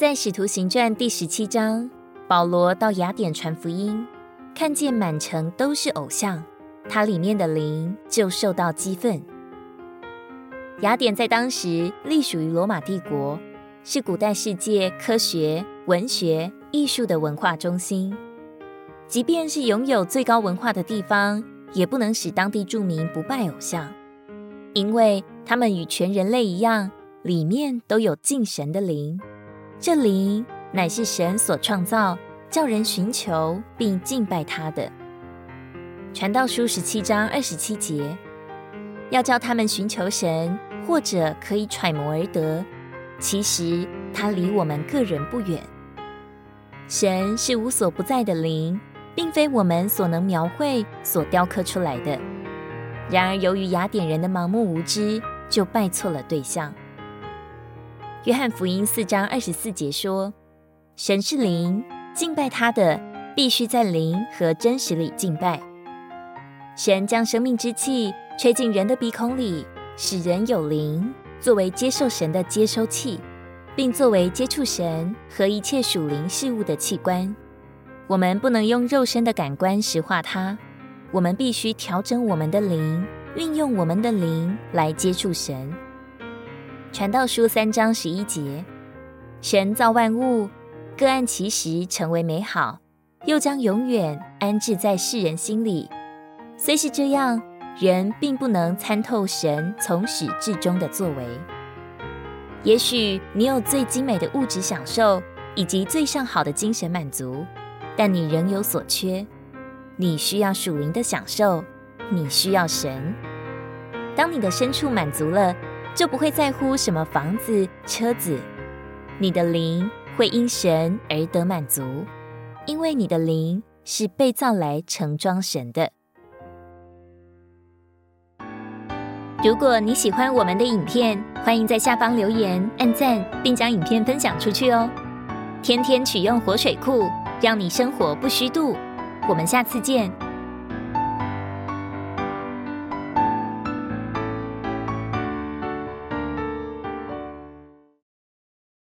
在《使徒行传》第十七章，保罗到雅典传福音，看见满城都是偶像，他里面的灵就受到激愤。雅典在当时隶属于罗马帝国，是古代世界科学、文学、艺术的文化中心。即便是拥有最高文化的地方，也不能使当地住民不拜偶像，因为他们与全人类一样，里面都有敬神的灵。这灵乃是神所创造，叫人寻求并敬拜他的。传道书十七章二十七节，要叫他们寻求神。或者可以揣摩而得，其实他离我们个人不远。神是无所不在的灵，并非我们所能描绘、所雕刻出来的。然而，由于雅典人的盲目无知，就拜错了对象。约翰福音四章二十四节说：“神是灵，敬拜他的必须在灵和真实里敬拜。”神将生命之气吹进人的鼻孔里。使人有灵，作为接受神的接收器，并作为接触神和一切属灵事物的器官。我们不能用肉身的感官石化它，我们必须调整我们的灵，运用我们的灵来接触神。传道书三章十一节：神造万物，各按其时成为美好，又将永远安置在世人心里。虽是这样。人并不能参透神从始至终的作为。也许你有最精美的物质享受，以及最上好的精神满足，但你仍有所缺。你需要属灵的享受，你需要神。当你的深处满足了，就不会在乎什么房子、车子。你的灵会因神而得满足，因为你的灵是被造来盛装神的。如果你喜欢我们的影片，欢迎在下方留言、按赞，并将影片分享出去哦。天天取用活水库，让你生活不虚度。我们下次见。